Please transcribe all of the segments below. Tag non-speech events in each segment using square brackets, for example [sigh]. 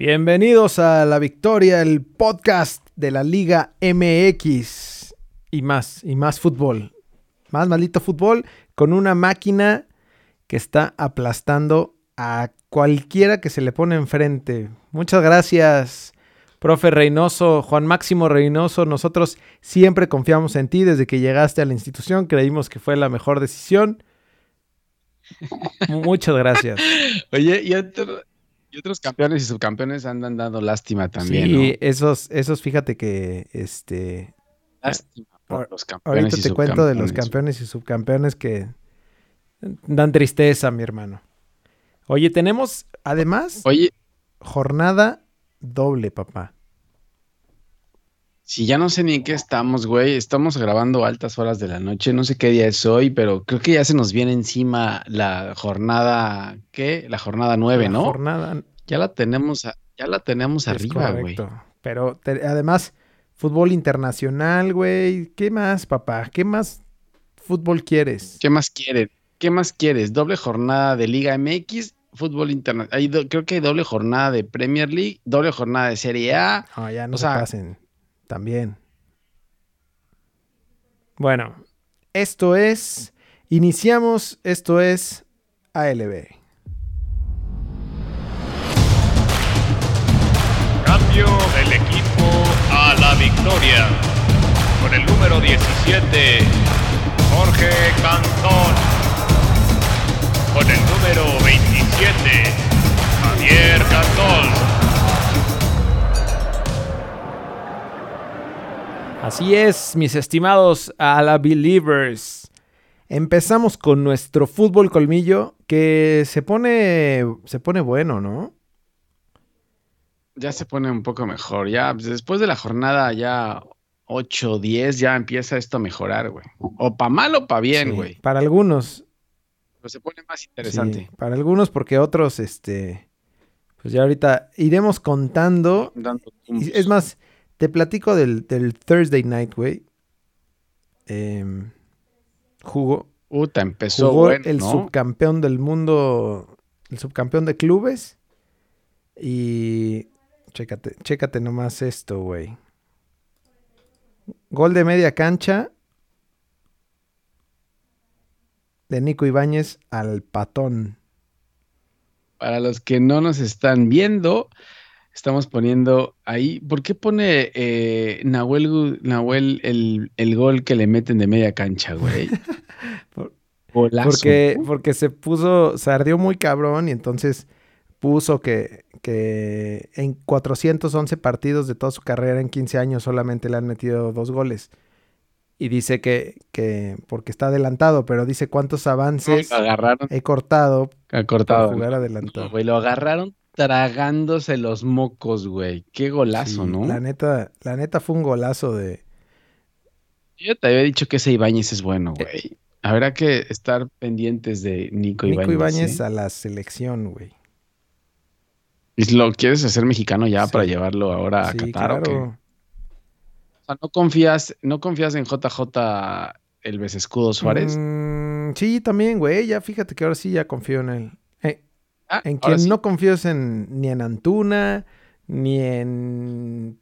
Bienvenidos a La Victoria, el podcast de la Liga MX y más, y más fútbol. Más maldito fútbol con una máquina que está aplastando a cualquiera que se le pone enfrente. Muchas gracias, profe Reynoso, Juan Máximo Reynoso. Nosotros siempre confiamos en ti desde que llegaste a la institución. Creímos que fue la mejor decisión. Muchas gracias. [laughs] Oye, y otro, y otros campeones y subcampeones andan dando lástima también. Sí, esos, esos, fíjate que este. Lástima por los campeones. Ahorita te cuento de los campeones y subcampeones que dan tristeza, mi hermano. Oye, tenemos además Oye, jornada doble, papá. Si ya no sé ni en qué estamos, güey. Estamos grabando altas horas de la noche. No sé qué día es hoy, pero creo que ya se nos viene encima la jornada, ¿qué? La jornada nueve, La ¿no? Jornada. Ya la tenemos, a- ya la tenemos es arriba, güey. correcto. Pero te- además, fútbol internacional, güey. ¿Qué más, papá? ¿Qué más fútbol quieres? ¿Qué más quieres? ¿Qué más quieres? Doble jornada de Liga MX, fútbol internacional. Creo que hay doble jornada de Premier League, doble jornada de Serie A. No, ya no O se sea- pasen. También. Bueno, esto es. Iniciamos. Esto es ALB. Cambio del equipo a la victoria. Con el número 17, Jorge Cantón. Con el número 27, Javier Cantón. Así es, mis estimados a la Believers. Empezamos con nuestro fútbol colmillo que se pone se pone bueno, ¿no? Ya se pone un poco mejor. Ya pues, después de la jornada ya 8, 10, ya empieza esto a mejorar, güey. O pa' mal o pa' bien, Sí, güey. Para algunos, Pero se pone más interesante. sí, para algunos porque otros este pues ya ahorita iremos contando. Es más, te platico del, del Thursday Night, güey. Em, jugó Puta, empezó jugó bueno, el ¿no? subcampeón del mundo, el subcampeón de clubes. Y chécate, chécate nomás esto, güey. Gol de media cancha de Nico Ibáñez al patón. Para los que no nos están viendo, estamos poniendo ahí. ¿Por qué pone eh, Nahuel, Nahuel el, el gol que le meten de media cancha, güey? [laughs] Por-. Porque, porque se puso, se ardió muy cabrón y entonces puso que, que en 411 partidos de toda su carrera en 15 años solamente le han metido dos goles. Y dice que, que porque está adelantado, pero dice cuántos avances agarraron he cortado a por cortado. jugar adelantado. güey, lo agarraron tragándose los mocos, güey. Qué golazo, Sí, ¿no? La neta, la neta fue un golazo de... Yo te había dicho que ese Ibáñez es bueno, Eh, güey. Habrá que estar pendientes de Nico, Nico Ibáñez. Ibáñez ¿eh? a la selección, güey. ¿Y lo quieres hacer mexicano ya Sí. para llevarlo ahora a Sí, Qatar o qué? claro. O sea, ¿no confías, no confías en JJ el Escudo Suárez? Mm, sí, también, güey. Ya fíjate que ahora sí ya confío en él. Ah, En quien sí. no confío es en, ni en Antuna, ni en...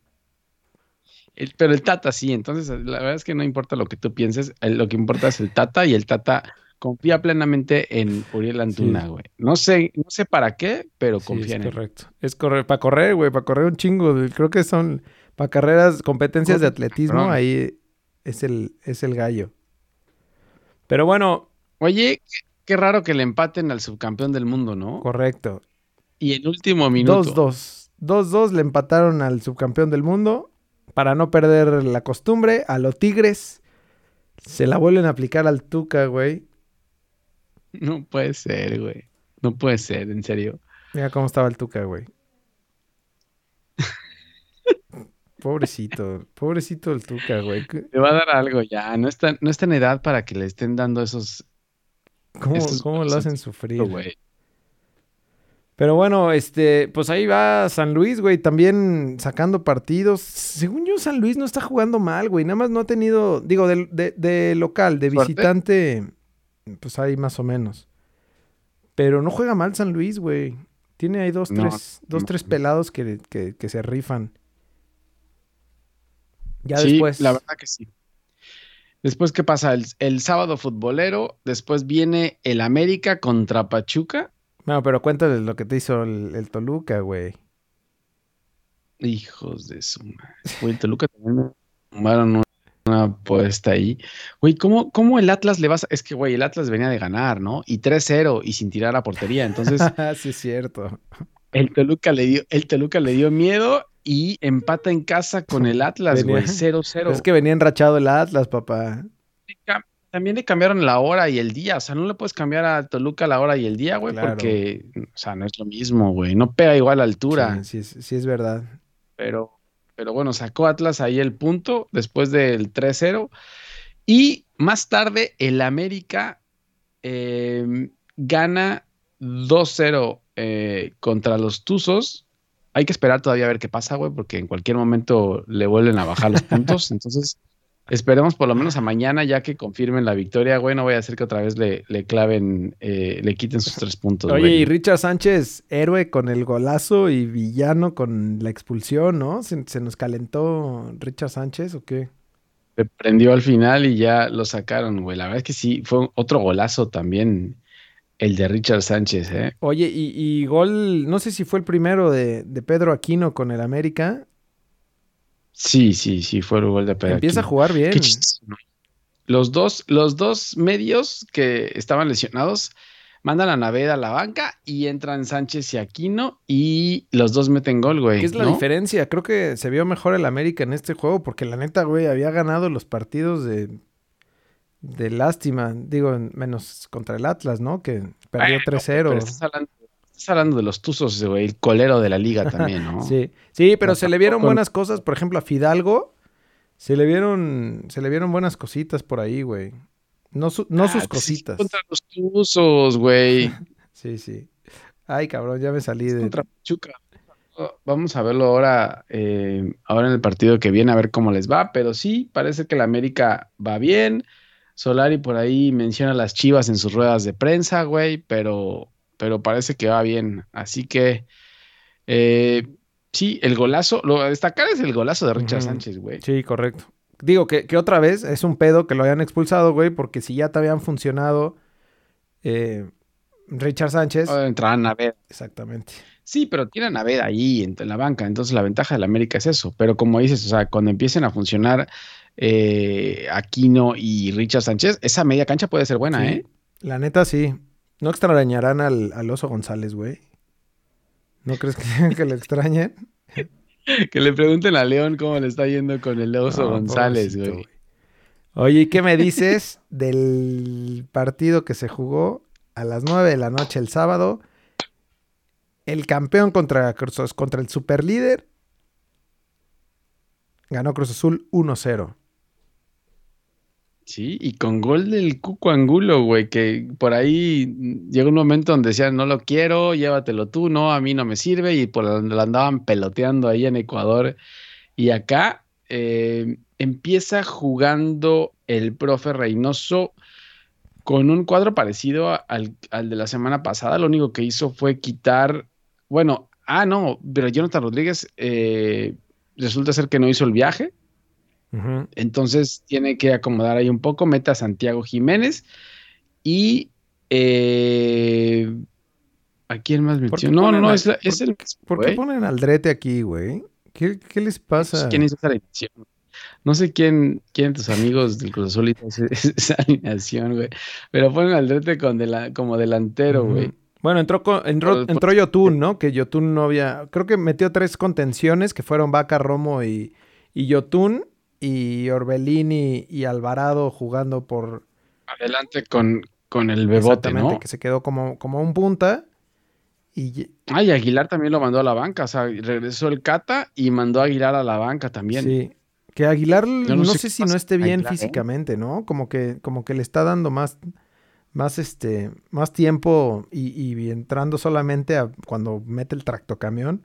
El- pero el Tata sí, entonces la verdad es que no importa lo que tú pienses, lo que importa es el Tata y el Tata confía plenamente en Uriel Antuna, Sí. güey. No sé, no sé para qué, pero Sí, confía es en él. correcto. Es correr, para correr, güey, para correr un chingo. Creo que son para carreras, competencias de atletismo, ahí es el, es el gallo. Pero bueno, Oye, qué, raro que le empaten al subcampeón del mundo, ¿no? correcto. Y en último minuto. 2-2. 2-2 le empataron al subcampeón del mundo para no perder la costumbre. A los Tigres se la vuelven a aplicar al Tuca, güey. No puede ser, güey. No puede ser, en serio. Mira cómo estaba el Tuca, güey. [laughs] Pobrecito, pobrecito el Tuca, güey. Le va a dar algo ya. No está, no está en edad para que le estén dando esos, ¿Cómo, cómo lo hacen en sufrir? Pero bueno, este, pues ahí va San Luis, güey, también sacando partidos. Según yo, San Luis no está jugando mal, güey. Nada más no ha tenido, digo, de, de- de local, de ¿Suerte? visitante, pues ahí más o menos. Pero no juega mal San Luis, güey. Tiene ahí dos, No, tres, dos, no. tres pelados que, que- que se rifan. Ya sí, después. la verdad que sí. Después, ¿qué pasa? El, el sábado futbolero, después viene el América contra Pachuca. No, pero cuéntales lo que te hizo el, el Toluca, güey. Hijos de su madre. Güey, el Toluca también me tomaron una, una apuesta ahí. Güey, ¿cómo, ¿cómo el Atlas le vas a...? Es que, güey, el Atlas venía de ganar, ¿no? Y 3-0 y sin tirar a portería. Entonces, [laughs] sí, es cierto. el Toluca le dio, el Toluca le dio miedo y empata en casa con el Atlas, güey, 0-0. Es que venía enrachado el Atlas, papá. También le cambiaron la hora y el día, o sea, no le puedes cambiar a Toluca la hora y el día, güey, Claro. porque, o sea, no es lo mismo, güey, no pega igual a altura, Sí, sí, es- sí es verdad. pero, pero bueno, sacó Atlas ahí el punto después del 3-0 y más tarde el América eh, gana 2-0 eh, contra los Tuzos. Hay que esperar todavía a ver qué pasa, güey, porque en cualquier momento le vuelven a bajar los puntos. [laughs] Entonces, esperemos por lo menos a mañana ya que confirmen la victoria, güey. No voy a hacer que otra vez le, le claven, eh, le quiten sus tres puntos, Oye, güey. y Richard Sánchez, héroe con el golazo y villano con la expulsión, ¿no? ¿Se, se nos calentó Richard Sánchez o qué? Se prendió al final y ya lo sacaron, güey. La verdad es que sí, fue otro golazo también el de Richard Sánchez, ¿eh? Oye, y, y gol, no sé si fue el primero de, de Pedro Aquino con el América. Sí, sí, sí, fue el gol de Pedro Empieza a jugar bien. Los dos, los dos medios que estaban lesionados mandan a Naveda a la banca y entran Sánchez y Aquino y los dos meten gol, güey. ¿Qué es la ¿no? diferencia? Creo que se vio mejor el América en este juego porque la neta, güey, había ganado los partidos de, de lástima. Digo, en- menos contra el Atlas, ¿no? Que perdió Bueno, Pero 3-0. estás hablando, estás hablando de los Tuzos, güey, el colero de la liga [laughs] también, ¿no? Sí, sí, pero se le vieron buenas cosas. Por ejemplo, a Fidalgo se le vieron, se le vieron buenas cositas por ahí, güey. No, su- no Ah, sus cositas. Contra los Tuzos, güey. [laughs] Sí, sí. Ay, cabrón, ya me salí de... contra [laughs] Pachuca. Vamos a verlo ahora, eh, ahora en el partido que viene, a ver cómo les va. Pero sí, parece que la América va bien. Solari por ahí menciona las chivas en sus ruedas de prensa, güey, pero, pero parece que va bien. Así que, eh, sí, el golazo, lo a destacar es el golazo de Richard. Sánchez, güey. Sí, correcto. Digo que, que otra vez es un pedo que lo hayan expulsado, güey, porque si ya te habían funcionado eh, Richard Sánchez. Entrarán a ver. Exactamente. Sí, pero tienen a Naveda ahí en, en la banca, entonces la ventaja de la América es eso. Pero como dices, o sea, cuando empiecen a funcionar eh, Aquino y Richard Sánchez, esa media cancha puede ser buena, Sí, ¿eh? La neta, sí. No extrañarán al, al oso González, güey. ¿No crees que, [laughs] que le extrañen? [laughs] Que le pregunten a León cómo le está yendo con el oso No, González, güey. Oye, ¿y qué me dices [laughs] del partido que se jugó a las 9 de la noche el sábado? El campeón contra, contra el superlíder ganó Cruz Azul 1-0. Sí, y con gol del Cuco Angulo, güey, que por ahí llegó un momento donde decían, no lo quiero, llévatelo tú, no, a mí no me sirve, y por lo andaban peloteando ahí en Ecuador. Y acá eh, empieza jugando el profe Reynoso con un cuadro parecido al, al de la semana pasada. Lo único que hizo fue quitar, bueno, ah, no, pero Jonathan Rodríguez eh, resulta ser que no hizo el viaje. Entonces tiene que acomodar ahí un poco, mete a Santiago Jiménez y eh, ¿a quién más ¿Por qué metió? No, no, no, es, la- es por- el ¿Por qué ponen al Drete aquí, güey? ¿Qué, qué les pasa? ¿Quién hizo esa alineación? No sé quién, quién de tus amigos del Cruz Azul hizo [laughs] esa alineación, güey. Pero ponen al Drete con como delantero, güey. Bueno, entró, entró, entró Yotun, ¿no? Que Yotun no había... Creo que metió tres contenciones que fueron Vaca, Romo y, y Yotun. Y Orbelín y, y Alvarado jugando por... Adelante con, con el bebote, ¿no? que se quedó como, como un punta. Y ye- Ay, Aguilar también lo mandó a la banca. O sea, regresó el Cata y mandó a Aguilar a la banca también. sí. Que Aguilar no, no sé si no esté bien Aguilar, ¿eh? físicamente, ¿no? Como que, como que le está dando más, más, este, más tiempo y, y entrando solamente a cuando mete el tractocamión.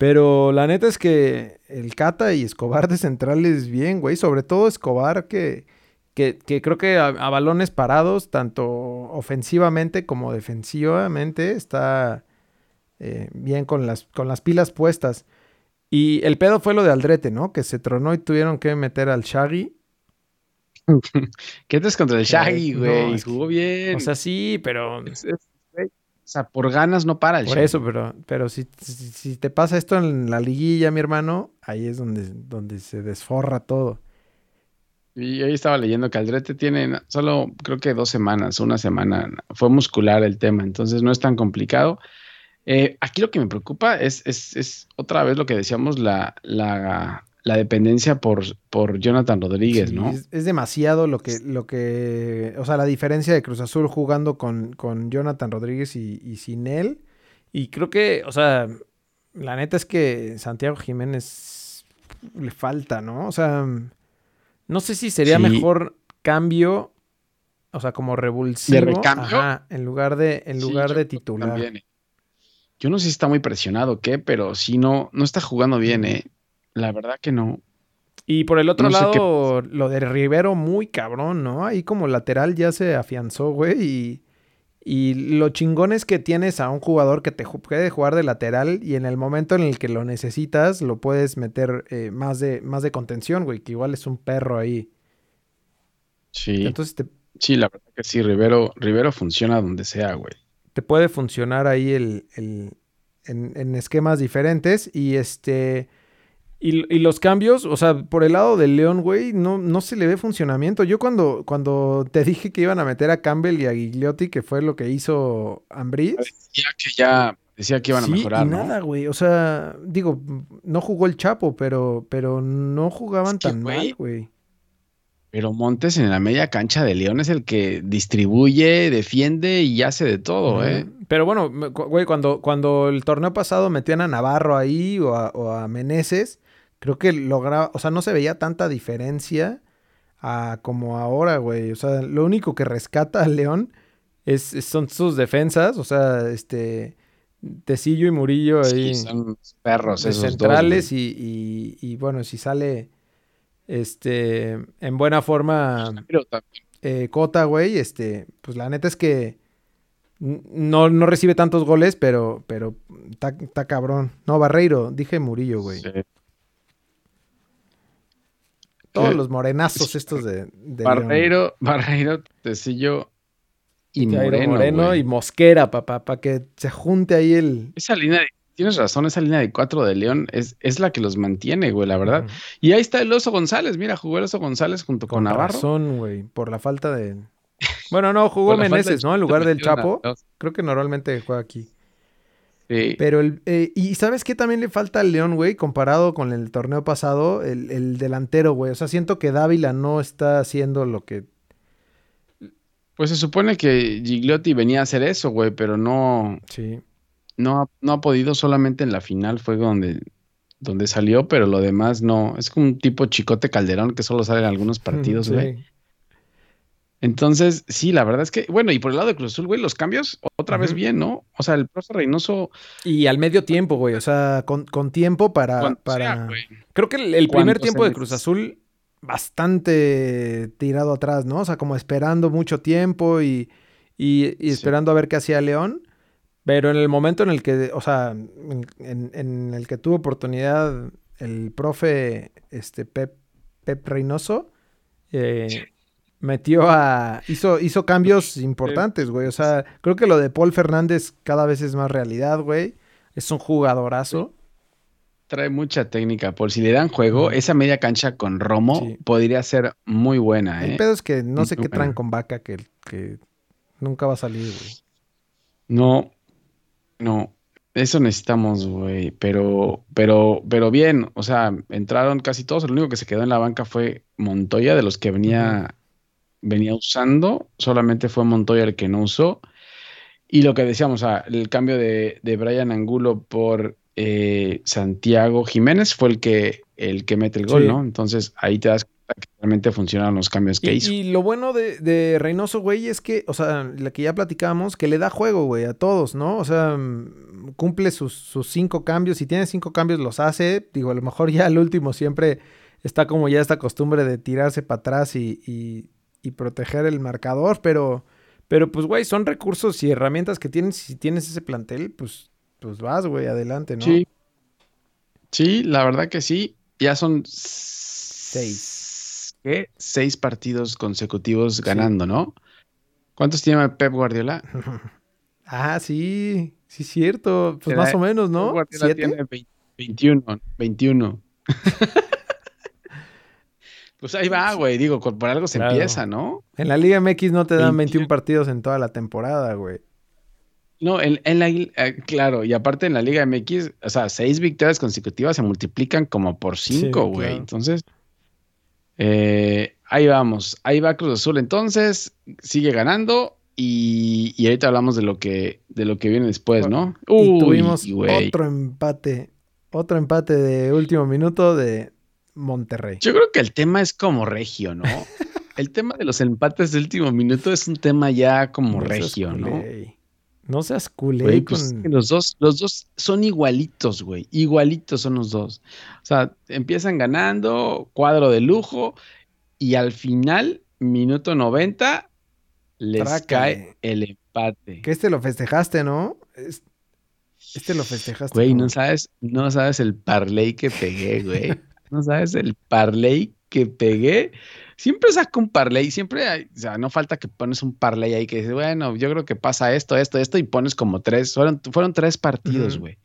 Pero la neta es que el Cata y Escobar de centrales bien, güey. Sobre todo Escobar que, que, que creo que a, a balones parados, tanto ofensivamente como defensivamente, está, eh, bien con las, con las pilas puestas. Y el pedo fue lo de Aldrete, ¿no? Que se tronó y tuvieron que meter al Shaggy. [laughs] ¿Qué te contra el Shaggy, no, güey? es que- Jugó bien. O sea, sí, pero... Es- es- sea, por ganas no para el Por eso, pero, pero si, si, si te pasa esto en la liguilla, mi hermano, ahí es donde, donde se desforra todo. Y ahí estaba leyendo que Aldrete tiene solo creo que dos semanas, una semana. Fue muscular el tema, entonces no es tan complicado. Eh, aquí lo que me preocupa es, es, es otra vez lo que decíamos, la, la, la dependencia por, por Jonathan Rodríguez, Sí, ¿no? es, es demasiado lo que, lo que, o sea, la diferencia de Cruz Azul jugando con, con Jonathan Rodríguez y, y sin él. Y creo que, o sea, la neta es que Santiago Jiménez le falta, ¿no? O sea, no sé si sería Sí. mejor cambio, o sea, como revulsivo. recambio? ajá, en lugar de, en lugar de titular. también, eh. Yo no sé si está muy presionado o qué, pero sí no, no está jugando bien, ¿eh? La verdad que no. Y por el otro No lado, lo de Rivero, muy cabrón, ¿no? Ahí como lateral ya se afianzó, güey. Y, y lo chingón es que tienes a un jugador que te puede jugar de lateral y en el momento en el que lo necesitas, lo puedes meter eh, más, de, más de contención, güey, que igual es un perro ahí. Sí, Entonces te, sí, la verdad que sí, Rivero, Rivero funciona donde sea, güey. te puede funcionar ahí el, el- en, en esquemas diferentes y este y, y los cambios, o sea, por el lado del León, güey, no, no se le ve funcionamiento. Yo cuando, cuando te dije que iban a meter a Campbell y a Gigliotti, que fue lo que hizo Ambriz, Decía que ya decía que iban sí, a mejorar, y ¿no? nada, güey. O sea, digo, no jugó el Chapo, pero, pero no jugaban Es que, tan güey, mal, güey. Pero Montes en la media cancha de León es el que distribuye, defiende y hace de todo, ¿eh? Pero bueno, güey, cuando, cuando el torneo pasado metían a Navarro ahí o a, o a Meneses, creo que lograba, o sea, no se veía tanta diferencia a como ahora, güey. O sea, lo único que rescata al León es, es- son sus defensas, o sea, este Tecillo y Murillo ahí Sí, son perros esos dos, centrales güey. y, y- y, bueno, si sale este en buena forma eh, Cota, güey, este, pues la neta es que no, no recibe tantos goles, pero, pero está, está cabrón. No, Barreiro, dije Murillo, güey. sí. Todos los morenazos estos de, de León. Barreiro, Barreiro, Tecillo y Moreno, Moreno güey. y Mosquera, papá, para que se junte ahí el... Esa línea de, tienes razón, esa línea de cuatro de León es, es la que los mantiene, güey, la verdad. Y ahí está el Oso González, mira, jugó el Oso González junto con, Con Navarro. razón, güey, por la falta de... [laughs] Bueno, no, jugó Meneses, ¿no? En lugar del Chapo. Creo que normalmente juega aquí. Sí. Pero el. eh, y ¿sabes qué también le falta al León, güey? Comparado con el torneo pasado, el, el delantero, güey. O sea, siento que Dávila no está haciendo lo que. Pues se supone que Gigliotti venía a hacer eso, güey, pero no, Sí. no, ha- no ha podido, solamente en la final fue donde, donde salió, pero lo demás no. Es como un tipo chicote calderón que solo sale en algunos [laughs] partidos, Sí. Entonces, sí, la verdad es que, bueno, y por el lado de Cruz Azul, güey, los cambios, otra vez bien, ¿no? O sea, el profe Reynoso, Y al medio tiempo, güey. O sea, con, con tiempo para. para... sea, güey. Creo que el, el primer tiempo de Cruz Azul, bastante tirado atrás, ¿no? O sea, como esperando mucho tiempo y, y- y Sí. esperando a ver qué hacía León. Pero en el momento en el que, o sea, en, el que tuvo oportunidad el profe este, Pep, Pep Reynoso, eh, metió a. Hizo, hizo cambios importantes, güey. O sea, creo que lo de Paul Fernández cada vez es más realidad, güey. Es un jugadorazo. Trae mucha técnica. Por si le dan juego, esa media cancha con Romo Sí. podría ser muy buena, El ¿eh? pedo es que no sé Muy qué traen buena. con vaca que, que nunca va a salir, güey. No, no, eso necesitamos, güey, pero, pero, pero bien, o sea, entraron casi todos, el único que se quedó en la banca fue Montoya, de los que venía, venía usando, solamente fue Montoya el que no usó, y lo que decíamos, el cambio de, de Brian Angulo por eh, Santiago Jiménez fue el que, el que mete el gol, Sí. ¿no? Entonces ahí te das cuenta que realmente funcionan los cambios que Y, hizo. y lo bueno de, de Reynoso, güey, es que, o sea, la que ya platicábamos, que le da juego, güey, a todos, ¿no? O sea, mm, cumple sus, sus cinco cambios. Si tiene cinco cambios, los hace. Digo, a lo mejor ya el último siempre está como ya esta costumbre de tirarse para atrás y, y- y proteger el marcador, pero, pero pues, güey, son recursos y herramientas que tienes. Si tienes ese plantel, pues pues vas, güey, adelante, ¿no? Sí. Sí, la verdad que sí. Ya son Seis. ¿qué? Seis partidos consecutivos ganando, ¿no? ¿Cuántos tiene Pep Guardiola? [laughs] ah, sí, sí, cierto. Pues más o menos, Pep ¿no? Guardiola ¿Siete? tiene vein- 21, 21. [laughs] pues ahí va, güey. Digo, por algo se Claro. empieza, ¿no? En la Liga MX no te dan 21 21. partidos en toda la temporada, güey. No, en, en la, eh, claro, y aparte en la Liga MX, o sea, seis victorias consecutivas se multiplican como por cinco, Sí, güey. claro. Entonces, eh, ahí vamos, ahí va Cruz Azul. Entonces, sigue ganando y, y ahorita hablamos de lo que, de lo que viene después, ¿no? y Uy, tuvimos otro empate. Otro empate de último minuto de Monterrey. Yo creo que el tema es como regio, ¿no? [laughs] El tema de los empates de último minuto es un tema ya como No regio, ¿no? No seas culé pues, con- los dos, los dos son igualitos, güey. Igualitos son los dos. O sea, empiezan ganando, cuadro de lujo, y al final, minuto 90, les cae el empate. Que este lo festejaste, ¿no? Es- Este lo festejaste. Güey, como- no sabes, no sabes el parlay que pegué, güey. No sabes el parlay que pegué. Siempre saco un parlay, siempre, hay- o sea, no falta que pones un parlay ahí que dices, bueno, yo creo que pasa esto, esto, esto, y pones como tres, fueron, fueron tres partidos, güey.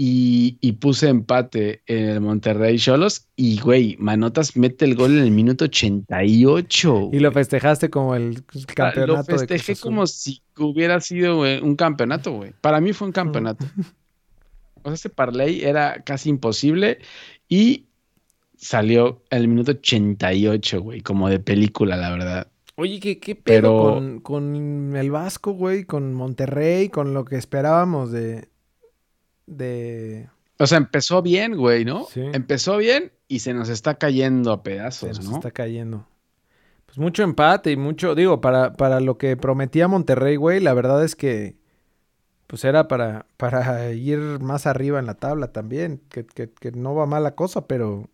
Y, y puse empate en el Monterrey Cholos y, güey, Manotas mete el gol en el minuto 88. Y lo festejaste como el campeonato Lo de festejé Azul. como si hubiera sido un campeonato, güey. Para mí fue un campeonato. O sea, ese parlay era casi imposible y salió el minuto 88, güey, como de película, la verdad. Oye, ¿qué, qué pedo Pero- con, con el Vasco, güey? Con Monterrey, con lo que esperábamos de... de... O sea, empezó bien, güey, ¿no? Sí. Empezó bien y se nos está cayendo a Se pedazos, nos ¿no? está cayendo. Pues mucho empate y mucho, digo, para, para lo que prometía Monterrey, güey, la verdad es que pues era para, para ir más arriba en la tabla también, que, que, que no va mal la cosa, pero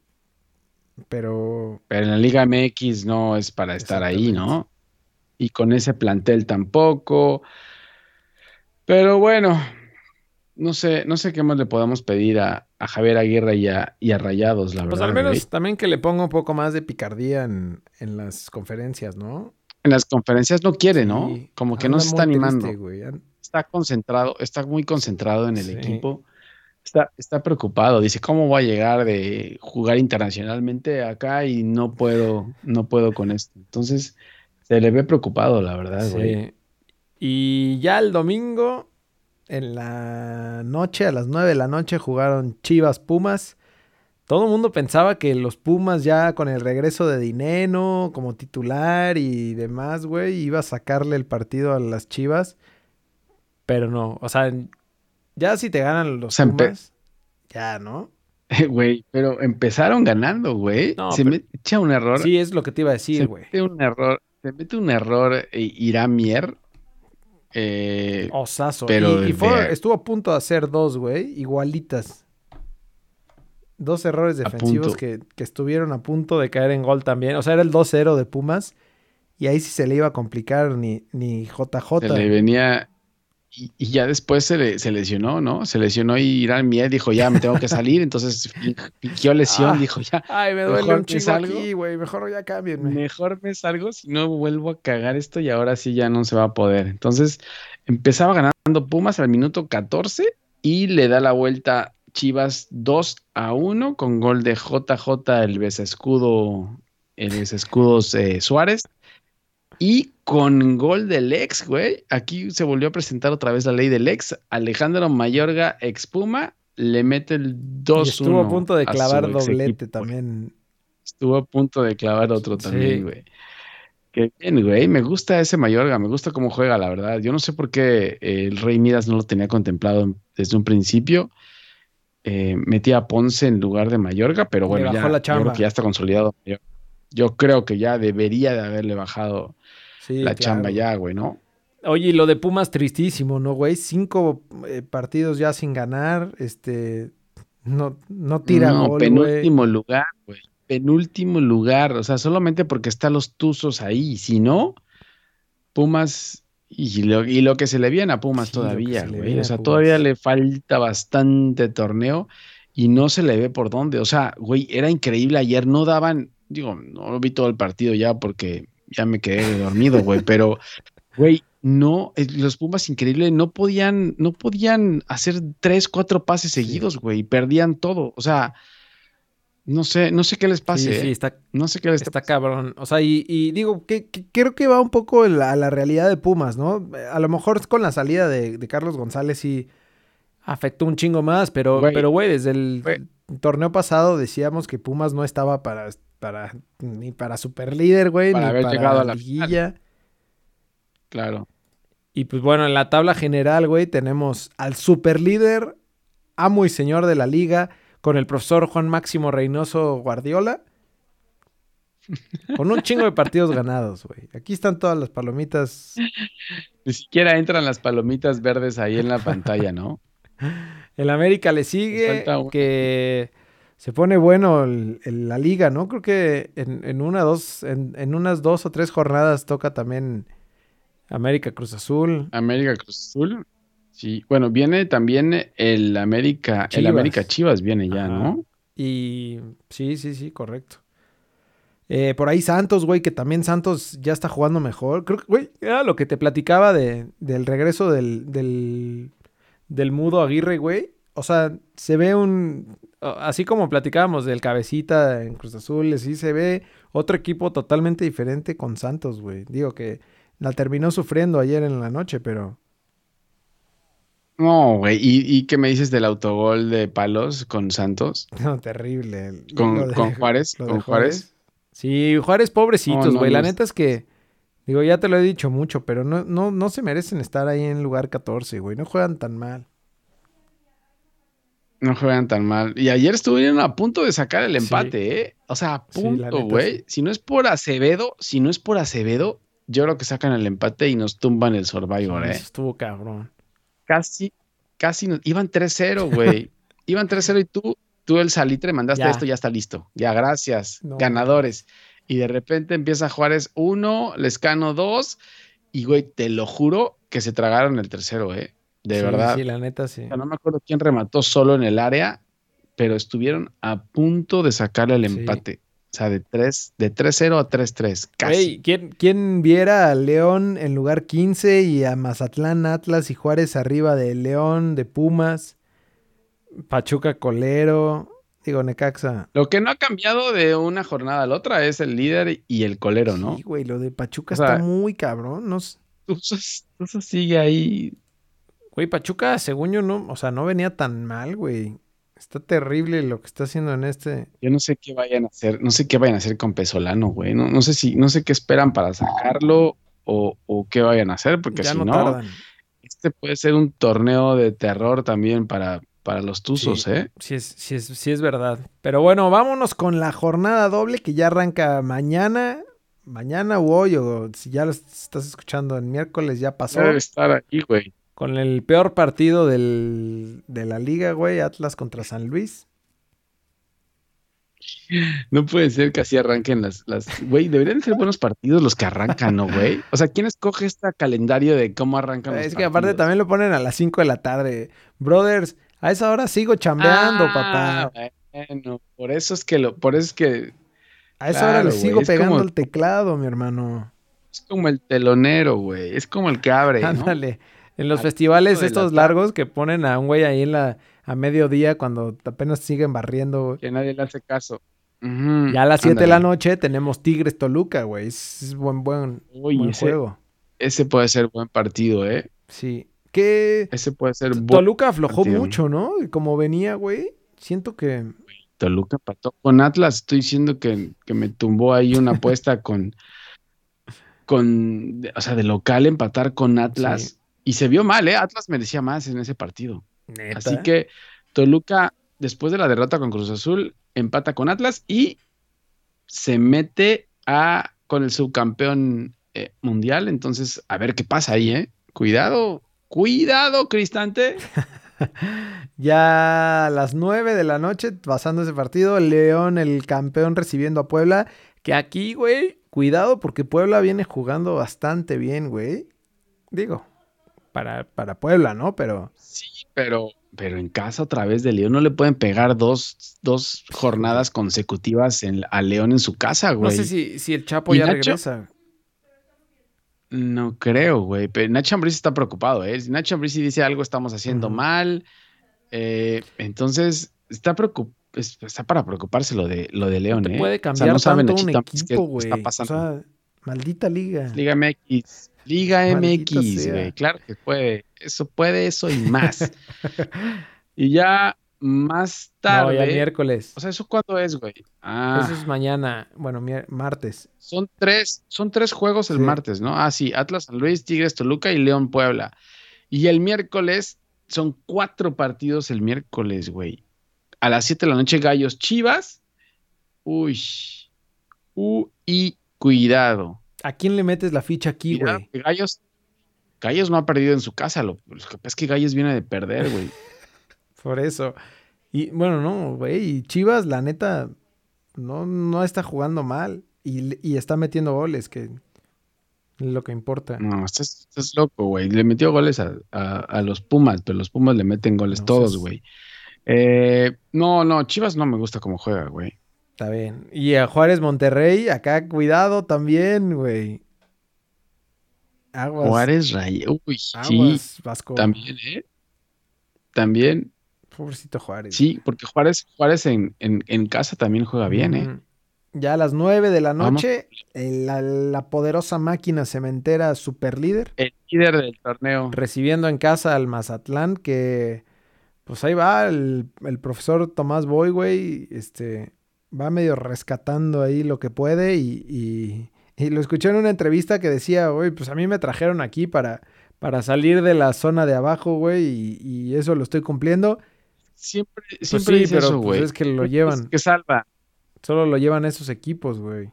pero Pero en la Liga MX no es para estar ahí, ¿no? Y con ese plantel tampoco. Pero bueno, no sé, no sé qué más le podemos pedir a, a Javier Aguirre y a, y a Rayados, la pues verdad. al menos güey. también que le ponga un poco más de picardía en, en las conferencias, ¿no? En las conferencias no quiere, ¿no? Como que no se está animando. triste, Está concentrado, está muy concentrado en el Sí. equipo. Está, está preocupado. Dice, ¿cómo voy a llegar de jugar internacionalmente acá y no puedo, no puedo con esto? Entonces, se le ve preocupado, la verdad, güey. Y ya el domingo, en la noche, a las 9 de la noche, jugaron Chivas Pumas. Todo el mundo pensaba que los Pumas ya con el regreso de Dineno como titular y demás, güey, iba a sacarle el partido a las Chivas. Pero no, o sea, ya si te ganan los O Pumas, ya, ¿no? [laughs] Güey, pero empezaron ganando, güey. No, se pero- me echa un error. Sí, es lo que te iba a decir, se güey. mete un error. Se mete un error eh, Irán Mier. Eh, Osazo. Pero y, y fue- de- estuvo a punto de hacer dos, güey, igualitas. Dos errores defensivos que estuvieron a punto de caer en gol también. O sea, era el 2-0 de Pumas. Y ahí sí se le iba a complicar ni, ni JJ. se le venía. Y, y ya después se, le- se lesionó, ¿no? Se lesionó y Irán Mier dijo, ya me tengo que salir. Entonces [laughs] fingió lesión. Ah. dijo, ya, Ay, me duele Mejor un chingo salgo. aquí, güey. Mejor ya cámbienme. mejor me salgo si no vuelvo a cagar esto y ahora sí ya no se va a poder. Entonces empezaba ganando Pumas al minuto 14 y le da la vuelta Chivas 2 a 1 con gol de JJ, el besescudo, el besescudos eh, Suárez. Y con gol del ex, güey. Aquí se volvió a presentar otra vez la ley del ex. Alejandro Mayorga, ex Puma, le mete el 2-1. Y estuvo a punto de clavar doblete equipo, güey también. estuvo a punto de clavar otro Sí. también, güey. Qué bien, güey. Me gusta ese Mayorga, me gusta cómo juega, la verdad. Yo no sé por qué eh, el Rey Midas no lo tenía contemplado desde un principio. Eh, metía a Ponce en lugar de Mayorga, pero bueno, ya, la yo creo chamba. que ya está consolidado. Yo, yo creo que ya debería de haberle bajado Sí, la claro. chamba ya, güey, ¿no? Oye, y lo de Pumas tristísimo, ¿no, güey? Cinco eh, partidos ya sin ganar. Este. No, no tira no, gol, güey. penúltimo lugar, güey. Penúltimo lugar. O sea, solamente porque están los Tuzos ahí. Si no, Pumas Y lo, y lo que se le viene a Pumas Sí, lo todavía, güey. O sea, todavía le falta bastante torneo y no se le ve por dónde. O sea, güey, era increíble ayer. No daban, digo, no vi todo el partido ya porque ya me quedé dormido, güey. Pero, güey, no, eh, los Pumas increíble, no podían, no podían hacer tres, cuatro pases Sí. seguidos, güey. Perdían todo. O sea, no sé, no sé qué les pase. sí, sí, eh. está, No sé qué les está cabrón. O sea, y, y digo, que, que creo que va un poco la- a la realidad de Pumas, ¿no? A lo mejor con la salida de, de Carlos González sí afectó un chingo más, pero, Güey. pero güey, desde el Güey. torneo pasado decíamos que Pumas no estaba para, para ni para superlíder, güey, Para ni haber para llegado a la liguilla. Claro. Y pues bueno, en la tabla general, güey, tenemos al superlíder, amo y señor de la liga, con el profesor Juan Máximo Reynoso Guardiola. Con un chingo de partidos ganados, güey. Aquí están todas las palomitas. Ni siquiera entran las palomitas verdes ahí en la pantalla, ¿no? [laughs] El América le sigue, falta que se pone bueno el- el- la liga, ¿no? Creo que en, en una, dos, en, en unas dos o tres jornadas toca también América Cruz Azul. América Cruz Azul. Sí, bueno, viene también el América, el Chivas. América Chivas viene ya, Ajá. ¿no? Y sí, sí, sí, correcto. Eh, por ahí Santos, güey, que también Santos ya está jugando mejor. Creo que, güey, era lo que te platicaba de, del regreso del, del, del mudo Aguirre, güey. O sea, se ve un... Así como platicábamos del cabecita en Cruz Azul, sí se ve otro equipo totalmente diferente con Santos, güey. Digo que la terminó sufriendo ayer en la noche, pero... No, güey. ¿Y, y qué me dices del autogol de palos con Santos? [laughs] No, terrible. ¿Con, de- con Juárez? ¿Con Juárez? Sí, Juárez, pobrecitos, no, güey. la no. neta es que, digo, ya te lo he dicho mucho, pero no, no, no se merecen estar ahí en lugar 14, güey. No juegan tan mal. No juegan tan mal. Y ayer estuvieron a punto de sacar el Sí. empate, ¿eh? O sea, a punto, güey. sí. Si no es por Acevedo, si no es por Acevedo, yo creo que sacan el empate y nos tumban el Survivor, ¿eh? Eso estuvo cabrón. Casi, casi nos... Iban 3-0, güey. [laughs] Iban 3-0 y tú, tú el salitre mandaste Ya. esto, ya está listo. Ya, gracias. No. Ganadores. Y de repente empieza Juárez 1, Lescano 2. Y, güey, te lo juro que se tragaron el tercero, ¿eh? De Sí, verdad. Sí, la neta sí. O sea, no me acuerdo quién remató solo en el área, pero estuvieron a punto de sacar el Sí. empate. O sea, de 3, de 3-0 a 3-3. Casi. ¿quién, quién viera a León en lugar 15 y a Mazatlán, Atlas y Juárez arriba de León, de Pumas, Pachuca Colero, digo, Necaxa? Lo que no ha cambiado de una jornada a la otra es el líder y el colero, ¿no? Sí, güey, lo de Pachuca O sea, está muy cabrón. No, Tuzos sigue ahí. Güey, Pachuca, según yo, no, o sea, no venía tan mal, güey. Está terrible lo que está haciendo en este. Yo no sé qué vayan a hacer, no sé qué vayan a hacer con Pesolano, güey. No, no sé si, no sé qué esperan para sacarlo o, o qué vayan a hacer, porque ya si no, este puede ser un torneo de terror también para, para los Tuzos, Sí. ¿eh? Sí es, sí, es, sí es verdad. Pero bueno, vámonos con la jornada doble que ya arranca mañana. Mañana o hoy, o si ya lo estás escuchando en miércoles, ya pasó. Debe estar aquí, güey. Con el peor partido del, de la liga, güey, Atlas contra San Luis. No puede ser que así arranquen las, las, güey, deberían ser buenos partidos los que arrancan, ¿no, güey? O sea, ¿quién escoge este calendario de cómo arrancan los Es que aparte también lo ponen a las 5 de la tarde. Brothers, a esa hora sigo chambeando, Ah, papá. Bueno, por eso es que lo, por eso es que A esa hora le sigo es pegando como- el teclado, mi hermano. es como el telonero, güey. Es como el que abre, [laughs] ¿no? En los Al festivales la estos largos que ponen a un güey ahí en la a mediodía cuando apenas siguen barriendo. güey. Que nadie le hace caso. Ya a las 7 de la noche tenemos Tigres Toluca, güey. Es buen buen, Uy, buen ese, juego. ese puede ser buen partido, ¿eh? Sí. Que Ese puede ser buen Toluca aflojó partido. mucho, ¿no? Como venía, güey. Siento que Toluca pató con Atlas. Estoy diciendo que, que me tumbó ahí una apuesta con, con, o sea, de local empatar con Atlas. Sí. Y se vio mal, ¿eh? Atlas merecía más en ese partido. neta. Así que Toluca, después de la derrota con Cruz Azul, empata con Atlas y se mete a, con el subcampeón eh, mundial. Entonces, a ver qué pasa ahí, ¿eh? Cuidado, cuidado, Cristante. [laughs] Ya a las 9 de la noche, pasando ese partido, León, el campeón, recibiendo a Puebla. Que aquí, güey, cuidado porque Puebla viene jugando bastante bien, güey. Digo, para, para Puebla, ¿no? Pero. Sí, pero, pero en casa otra vez de León no le pueden pegar dos, dos jornadas consecutivas en, a León en su casa, güey. No sé si, si el Chapo ¿Y ya Nacho? regresa. No creo, güey. Pero Nacho Ambriz está preocupado, ¿eh? Si Nacho Ambriz dice algo estamos haciendo mal. eh, entonces, está para preocuparse lo de, lo de León, Te ¿eh? puede O sea, cambiar no sabe tanto un equipo, güey. está O pasando. sea, maldita liga. Liga MX. Liga Maldita MX, güey. Claro que puede. Eso puede, eso y más. [laughs] y ya más no, tarde. ya miércoles. O sea, ¿eso cuándo es, güey? Ah, Eso es mañana. Bueno, martes. son tres, son tres juegos el Sí. martes, ¿no? Ah, sí, Atlas San Luis, Tigres Toluca y León Puebla. Y el miércoles son cuatro partidos el miércoles, güey. A las 7 de la noche, Gallos Chivas. Uy. Uy, y cuidado. ¿A quién le metes la ficha aquí, güey? Gallos, Gallos no ha perdido en su casa. Lo, que pasa es que Gallos viene de perder, güey. [laughs] Por eso. Y bueno, no, güey. Y Chivas, la neta, no, no está jugando mal. Y, y está metiendo goles, que es lo que importa. No, estás, estás loco, güey. Le metió goles a, a- a los Pumas, pero los Pumas le meten goles No todos, seas- güey. Eh, no, no, Chivas no me gusta cómo juega, güey. Está bien. Y a Juárez Monterrey, acá cuidado también, güey. Aguas. Juárez Ray. Uy, sí, aguas, Vasco. también, ¿eh? También, Pobrecito Juárez. sí, porque Juárez, Juárez en, en, en casa también juega bien, ¿eh? Ya a las 9 de la noche, el- la, la poderosa máquina cementera super líder, El líder del torneo. recibiendo en casa al Mazatlán, que pues ahí va el, el profesor Tomás Boy, güey, este, va medio rescatando ahí lo que puede y, y- y lo escuché en una entrevista que decía, güey, pues a mí me trajeron aquí para, para salir de la zona de abajo, güey, y, y eso lo estoy cumpliendo. Siempre, Pues siempre sí, dice pero eso, pues, güey. es que lo Es llevan, que salva. solo lo llevan esos equipos, güey.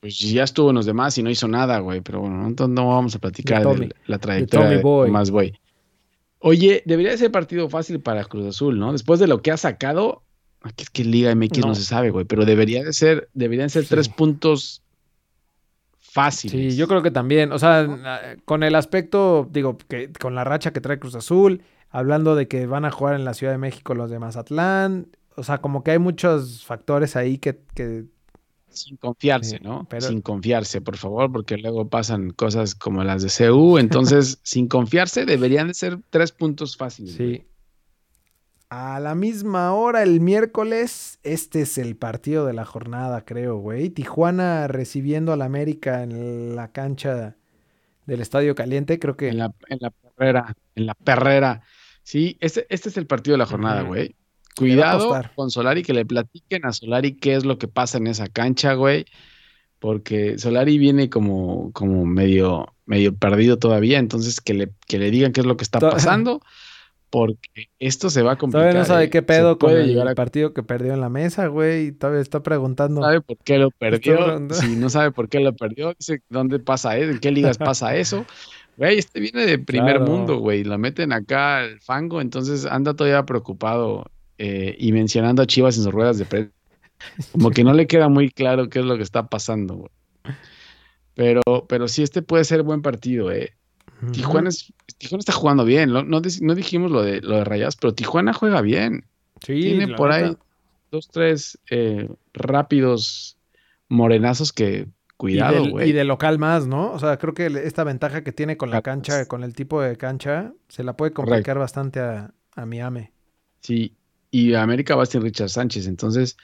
Pues ya estuvo en los demás y no hizo nada, güey. Pero bueno, entonces no vamos a platicar de, Tommy. la trayectoria de Boy. Tomás Boy. Oye, debería ser partido fácil para Cruz Azul, ¿no? Después de lo que ha sacado, es que Liga MX no, No. se sabe, güey, pero debería de ser, deberían ser Sí. tres puntos fáciles. Sí, yo creo que también, o sea, con el aspecto, digo, que con la racha que trae Cruz Azul, hablando de que van a jugar en la Ciudad de México los de Mazatlán, o sea, como que hay muchos factores ahí que, que Sin confiarse, Sí, ¿no? pero- Sin confiarse, por favor, porque luego pasan cosas como las de CU. Entonces, [laughs] sin confiarse, deberían de ser tres puntos fáciles. güey. A la misma hora, el miércoles, este es el partido de la jornada, creo, güey. Tijuana recibiendo al América en la cancha del Estadio Caliente, creo que... En la, en la perrera, en la perrera. Sí, este, este es el partido de la jornada, güey. Cuidado con Solari, que le platiquen a Solari qué es lo que pasa en esa cancha, güey. Porque Solari viene como, como medio, medio perdido todavía, entonces que le, que le digan qué es lo que está [laughs] pasando, porque esto se va a complicar. Todavía no sabe ¿eh? qué pedo con puede el a partido que perdió en la mesa, güey. y Todavía está preguntando. sabe por qué lo perdió. Si no sabe por qué lo perdió, dice dónde pasa eso, en qué ligas pasa eso. [laughs] Güey, este viene de primer Claro. mundo, güey. Lo meten acá al fango, entonces anda todavía preocupado eh, y mencionando a Chivas en sus ruedas de prensa. Como que no le queda muy claro qué es lo que está pasando, güey. Pero, pero sí, este puede ser buen partido, eh. Tijuana, es- Tijuana está jugando bien. No, no, dis- no dijimos lo de, lo de Rayados, pero Tijuana juega bien. Sí, Tiene por ahí dos, tres eh, rápidos morenazos que cuidado, güey. y de local más, ¿no? O sea, creo que esta ventaja que tiene con la cancha, con el tipo de cancha, se la puede complicar bastante a, a Miami. Sí, y América va sin Richard Sánchez, entonces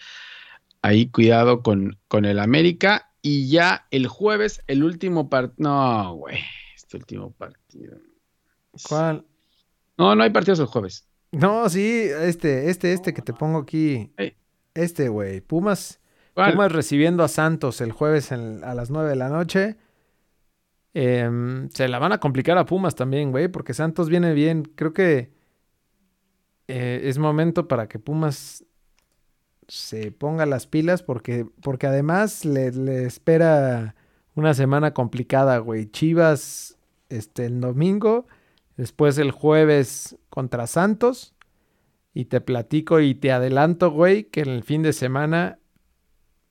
ahí cuidado con, con el América. Y ya el jueves, el último partido. No, güey, este último partido. ¿Cuál? No, no hay partidos el jueves. No, sí, este, este, este que te pongo aquí. Este, güey. Pumas, ¿Cuál? Pumas recibiendo a Santos el jueves en- a las 9 de la noche. Em, se la van a complicar a Pumas también, güey, porque Santos viene bien. Creo que eh, es momento para que Pumas se ponga las pilas porque, porque además le, le espera una semana complicada, güey. Chivas este, el domingo, después el jueves contra Santos. Y te platico y te adelanto, güey, que en el fin de semana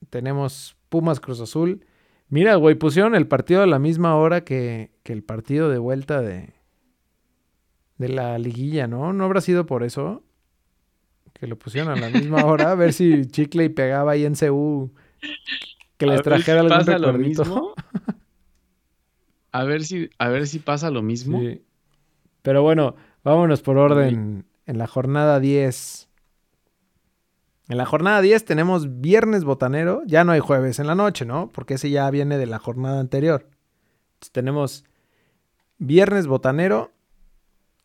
tenemos Pumas Cruz Azul, Mira, güey, pusieron el partido a la misma hora que, que el partido de vuelta de, de la liguilla, ¿no? ¿No habrá sido por eso? Que lo pusieron a la misma [laughs] hora, a ver si Chicle y pegaba ahí en CU. Que les trajera algún lo mismo. [laughs] A ver si, a ver si pasa lo mismo. Sí. Pero bueno, vámonos por orden. En la jornada 10. En la jornada 10 tenemos viernes botanero. Ya no hay jueves en la noche, ¿no? Porque ese ya viene de la jornada anterior. Entonces, tenemos viernes botanero.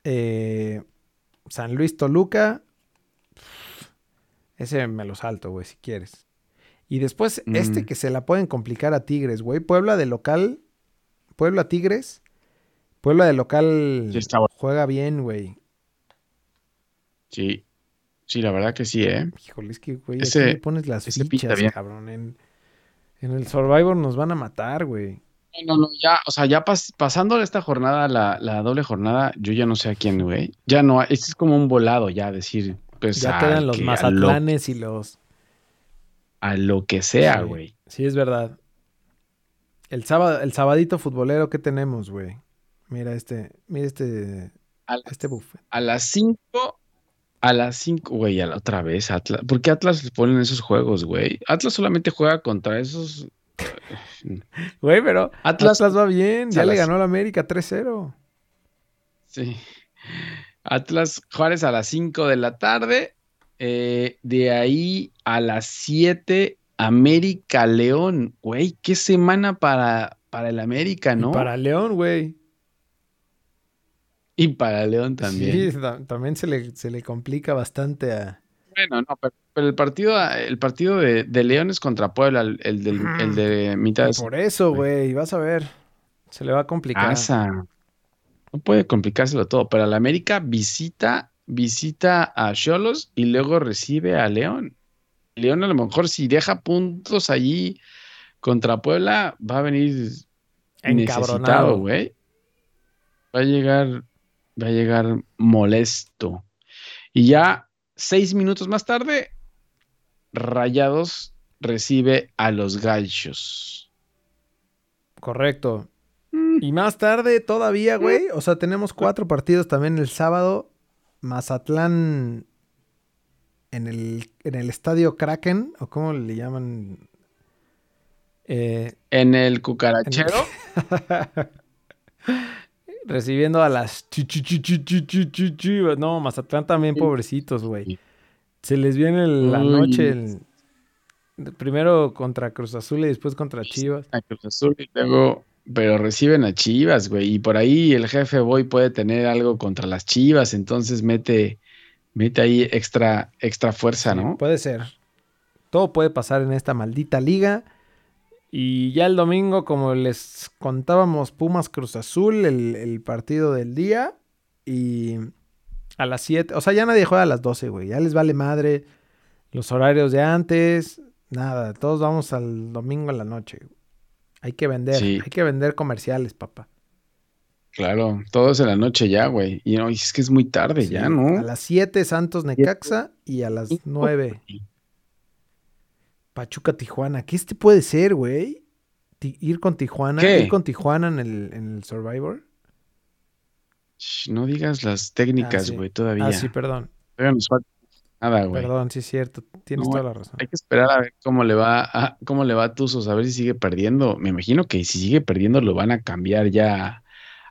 eh, San Luis Toluca. Ese me lo salto, güey, si quieres. Y después este Mm. que se la pueden complicar a Tigres, güey. Puebla de local. Puebla Tigres. Puebla de local Sí, está bueno. juega bien, güey. Sí, sí, la verdad que sí, ¿eh? Híjole, es que, güey, Ese- aquí le pones las fichas, cabrón. En, en el Survivor nos van a matar, güey. No, no, ya, o sea, ya pas- pasando esta jornada, la, la doble jornada, yo ya no sé a quién, güey. Ya no, este es como un volado, ya decir, pues ya quedan los lo, Mazatlanes y los... a lo que sea, Sí. güey. Sí, es verdad. El sábado, el sabadito futbolero, ¿qué tenemos, güey? Mira este, mira este, A, la- este buffet. a las 5, a las 5, güey, a la otra vez, Atlas. ¿Por qué Atlas les ponen esos juegos, güey? Atlas solamente juega contra esos. [laughs] Güey, pero Atlas, Atlas va bien. Ya le ganó la América 3-0. sí. Atlas Juárez a las 5 de la tarde. eh, de ahí a las 7, América León. Güey, qué semana para, para el América, Y ¿no? para León, güey. Y para León también. Sí, ta- también se le, se le complica bastante a... Bueno, no, pero, pero el partido, el partido de, de León es contra Puebla, el, el del- el de mitad de Por eso, güey, vas a ver. Se le va a complicar. No puede complicárselo todo, pero la América visita, visita a Cholos y luego recibe a León. León a lo mejor si deja puntos allí contra Puebla, va a venir necesitado, Encabronado. güey. Va a llegar, va a llegar molesto. Y ya seis minutos más tarde, Rayados recibe a los Gallos. Correcto. Mm, Y más tarde todavía, güey. O sea, tenemos cuatro partidos también el sábado. Mazatlán en el, en el estadio Kraken, o cómo le llaman. Eh, En el cucarachero, [laughs] recibiendo a las chi- chi- chi- chi- chi- chi- chi- chivas. No, Mazatlán también, pobrecitos, güey. Se les viene el- la noche. el- primero contra Cruz Azul y después contra Chivas. a Cruz Azul y luego, pero reciben a Chivas, güey. Y por ahí el jefe Boy puede tener algo contra las Chivas, entonces mete, mete ahí extra, extra fuerza, Sí, ¿no? Puede ser. Todo puede pasar en esta maldita liga. Y ya el domingo, como les contábamos, Pumas Cruz Azul, el, el partido del día. Y a las 7. O sea, ya nadie juega a las 12, güey. Ya les vale madre los horarios de antes. Nada, todos vamos al domingo en la noche. Hay que vender, Sí. hay que vender comerciales, papá. Claro, todo es en la noche ya, güey. Y no, y es que es muy tarde Sí, ya, ¿no? A las 7 Santos Necaxa y a las 9 Pachuca Tijuana. ¿Qué este puede ser, güey? Ir con Tijuana, ¿Qué? ir con Tijuana en el, en el Survivor. No digas las técnicas, sí. güey, todavía. Ah, sí, perdón. Todavía nos falta nada, güey. Perdón, sí es cierto. Tienes No, toda la razón. Hay que esperar a ver cómo le va a, cómo le va a Tuzos, a ver si sigue perdiendo. Me imagino que si sigue perdiendo lo van a cambiar ya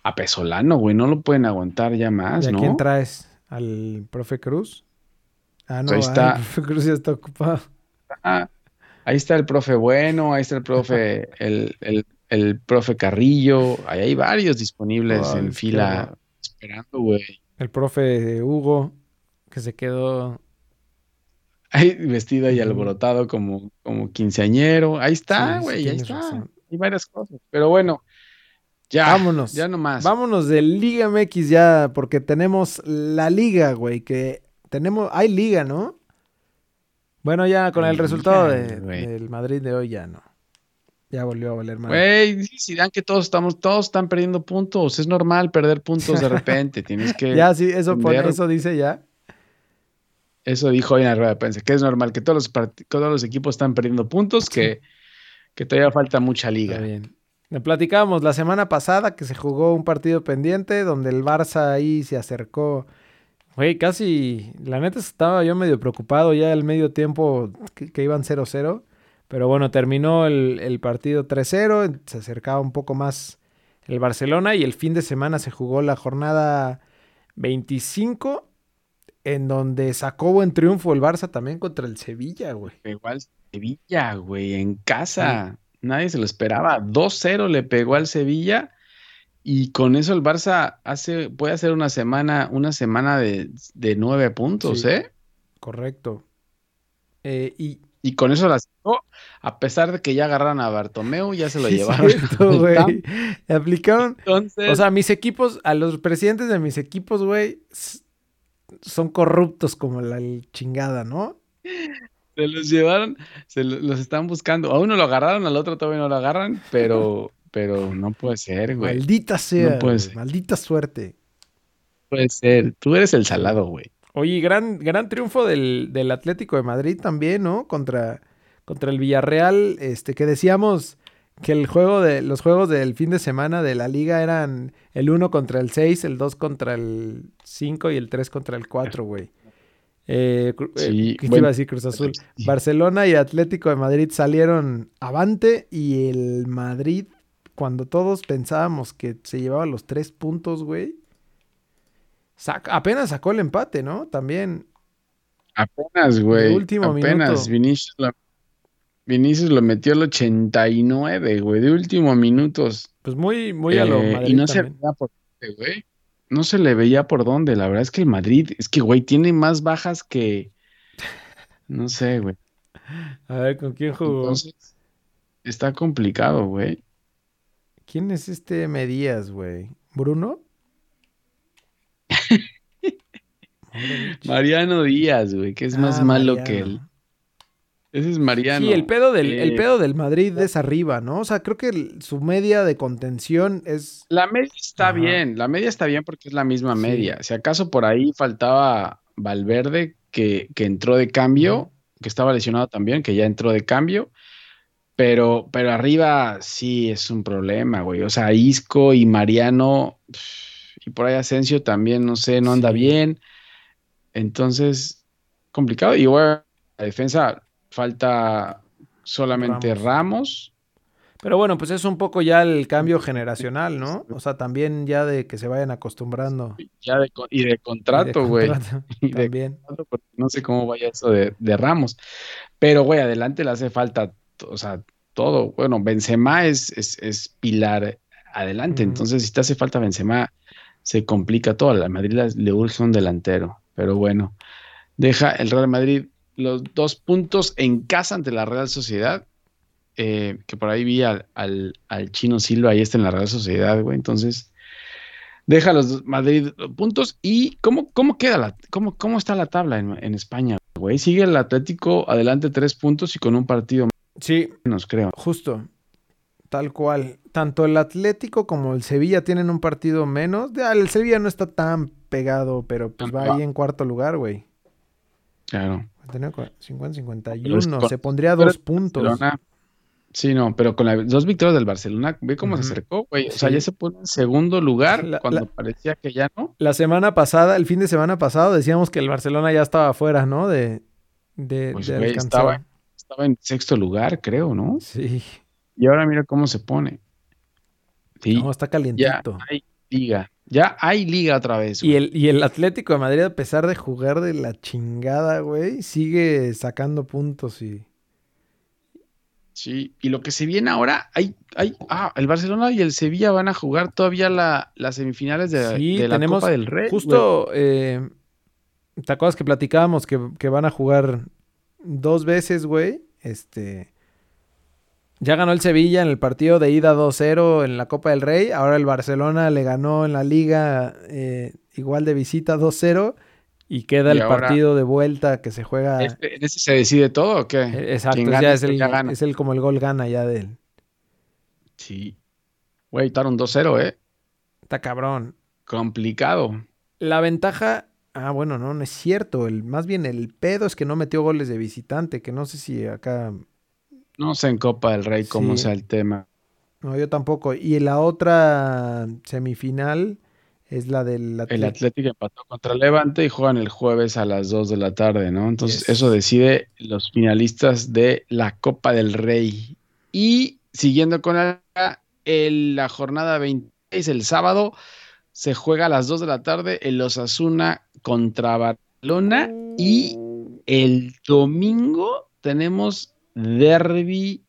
a Pesolano, güey. No lo pueden aguantar ya más, ¿Y a ¿no? quién traes? ¿Al profe Cruz? Ah, no, Ahí ah, está. el profe Cruz ya está ocupado. Ah, ahí está el profe Bueno, ahí está el profe, el, el, el profe Carrillo. Ahí hay varios disponibles en fila esperando, güey. El profe Hugo, que se quedó. Ahí vestido y alborotado como, como quinceañero. Ahí está, Sí, sí güey, ahí está. razón. Hay varias cosas. Pero bueno, ya. Vámonos. Ya nomás. Vámonos de Liga MX ya, porque tenemos la liga, güey, que tenemos, hay liga, ¿no? Bueno, ya con Hay el resultado de- del Madrid de hoy ya no. Ya volvió a valer mal. Güey, si dan que todos estamos, todos están perdiendo puntos. Es normal perder puntos de [laughs] repente. Tienes que. ya, sí, eso, pone- eso dice ya. Eso dijo hoy en la rueda de prensa, que es normal que todos los, todos los equipos están perdiendo puntos, que, que todavía falta mucha Está liga. bien. Le platicábamos la semana pasada que se jugó un partido pendiente donde el Barça ahí se acercó. Güey, casi, la neta estaba yo medio preocupado ya al medio tiempo que, que iban 0-0. Pero bueno, terminó el, el partido 3-0, se acercaba un poco más el Barcelona y el fin de semana se jugó la jornada 25 en donde sacó buen triunfo el Barça también contra el Sevilla, güey. Pegó al Sevilla, güey, en casa. Nadie se lo esperaba. 2-0 le pegó al Sevilla. Y con eso el Barça hace, puede hacer una semana, una semana de, de nueve puntos, Sí. ¿eh? Correcto. Eh, y, Y con eso la sacó, a pesar de que ya agarraron a Bartomeu, ya se lo [laughs] Sí, llevaron. cierto, [laughs] güey. Aplicaron. Entonces, O sea, mis equipos, a los presidentes de mis equipos, güey, son corruptos como la chingada, ¿no? Se los llevaron, se lo- los están buscando. A uno lo agarraron, al otro todavía no lo agarran, pero, [laughs] pero no puede ser, güey. Maldita sea, puede güey, ser. maldita suerte. puede ser. Tú eres el salado, güey. Oye, gran, gran triunfo del, del Atlético de Madrid también, ¿no? Contra, contra el Villarreal, este, que decíamos que el juego de, los juegos del fin de semana de la liga eran el 1 contra el 6, el 2 contra el 5 y el 3 contra el 4, güey. Eh, eh, Sí, ¿Qué te buen- iba a decir Cruz Azul? sí. Barcelona y Atlético de Madrid salieron avante y el Madrid, cuando todos pensábamos que se llevaba los tres puntos, güey, sac- apenas sacó el empate, ¿no? También. Apenas, güey. último Apenas. minuto. Vinicius lo, Vinicius lo metió al 89, güey, de último minutos. Pues muy, muy a lo Eh, Madrid y no se veía por dónde, güey. No se le veía por dónde. La verdad es que el Madrid, es que, güey, tiene más bajas que. No sé, güey. [laughs] A ver, ¿con quién jugó? Entonces, está complicado, güey. ¿Quién es este Medías, güey? ¿Bruno? [laughs] Mariano Díaz, güey, que es más Ah, malo Mariano. que él. Ese es Mariano. Sí, el pedo del, el pedo del Madrid es arriba, ¿no? O sea, creo que el- su media de contención es. La media está Ajá. bien, la media está bien porque es la misma Sí. media. Si acaso por ahí faltaba Valverde, que, que entró de cambio, que estaba lesionado también, que ya entró de cambio, pero, pero arriba sí es un problema, güey. O sea, Isco y Mariano, y por ahí Asensio también, no sé, no anda Sí. bien. Entonces, complicado. Y bueno, la defensa falta solamente Ramos. Ramos. Pero bueno, pues es un poco ya el cambio generacional, ¿no? O sea, también ya de que se vayan acostumbrando. ya de y de contrato, güey. [laughs] Y de También. contrato, porque no sé cómo vaya eso de, de Ramos. Pero, güey, adelante le hace falta, o sea, todo. Bueno, Benzema es, es, es pilar adelante. Entonces, si te hace falta Benzema, se complica todo. A la Madrid le- le urge un delantero. Pero bueno, deja el Real Madrid los dos puntos en casa ante la Real Sociedad. eh, que por ahí vi al, al, al Chino Silva, ahí está en la Real Sociedad, güey. Entonces, deja los dos- Madrid puntos. ¿Y cómo, cómo queda la, cómo, cómo está la tabla en, en España, güey? Sigue el Atlético adelante tres puntos y con un partido Sí, menos, creo. justo. Tal cual. Tanto el Atlético como el Sevilla tienen un partido menos. El Sevilla no está tan pegado, pero pues va Ajá. ahí en cuarto lugar, güey. Claro. Tenía cua- 50, Pero es 51. con- Se pondría a dos puntos. Barcelona. Sí, no, pero con las dos victorias del Barcelona, ve cómo se acercó, güey. O sea, Sí. ya se pone en segundo lugar La- cuando la- parecía que ya no. La semana pasada, el fin de semana pasado, decíamos que el Barcelona ya estaba afuera, ¿no? De, de, Pues, de estaba- Estaba en sexto lugar, creo, ¿no? Sí. Y ahora mira cómo se pone. Sí, No, está ya calientito. hay liga. Ya hay liga otra vez. Y güey. el, y el Atlético de Madrid, a pesar de jugar de la chingada, güey, sigue sacando puntos y... Sí, y lo que se viene ahora, hay, hay, ah, el Barcelona y el Sevilla van a jugar todavía la, las semifinales de, Sí, de la tenemos Copa del Rey. Justo, eh, ¿te acuerdas que platicábamos que, que van a jugar dos veces, güey? Este... Ya ganó el Sevilla en el partido de ida 2-0 en la Copa del Rey. Ahora el Barcelona le ganó en la liga eh, igual de visita 2-0. Y queda Y el partido de vuelta que se juega. Este- ¿En ese se decide todo o qué? Eh, Exacto, ya es el, ya gana. es el como el gol gana ya de él. Sí. Güey, estaron 2-0, ¿eh? Está cabrón. Complicado. La ventaja. Ah, bueno, no, no es cierto. El, más bien el pedo es que no metió goles de visitante, que no sé si acá No sé en Copa del Rey cómo Sí. sea el tema. No, yo tampoco. Y la otra semifinal es la del El Atlético. Atlético empató contra Levante y juegan el jueves a las 2 de la tarde, ¿no? Entonces, Yes. eso decide los finalistas de la Copa del Rey. Y siguiendo con la, el- la jornada 26, el sábado, se juega a las 2 de la tarde el Osasuna contra Barcelona. Y el domingo tenemos Derby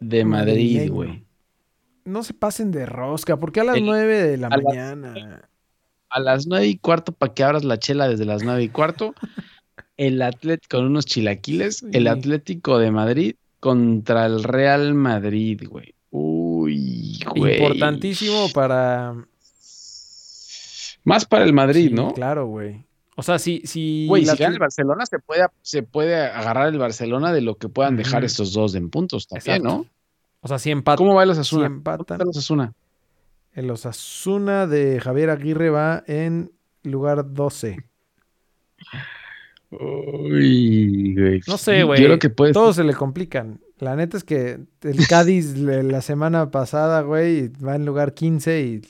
de Madrid, güey. No se pasen de rosca, porque a las El- 9 de la a mañana. a las nueve y cuarto para que abras la chela desde las nueve y cuarto. El Atlético con unos chilaquiles. El. Atlético de Madrid contra el Real Madrid, güey. Uy, güey. Importantísimo para. Más para el Madrid, Sí, ¿no? Claro, güey. O sea, si. si Güey, la si gana el Barcelona, se puede, se puede agarrar el Barcelona de lo que puedan dejar estos dos en puntos también, Exacto. ¿no? O sea, si empatan. ¿Cómo va el Osasuna? si ¿Cómo empatan. está el Osasuna? El Osasuna de Javier Aguirre va en lugar 12. Uy, güey. No sé, Yo güey. creo que puede Todos se le complican. La neta es que el Cádiz le- [laughs] la semana pasada, güey, va en lugar 15 y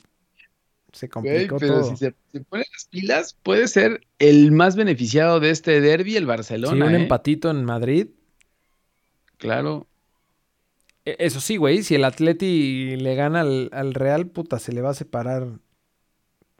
se Güey, complicó pero todo. si se, se ponen las pilas, puede ser el más beneficiado de este derby, el Sí, Barcelona. un ¿eh? empatito en Madrid. Claro. E- Eso sí, güey, si el Atleti le gana al, al Real, puta, se le va a separar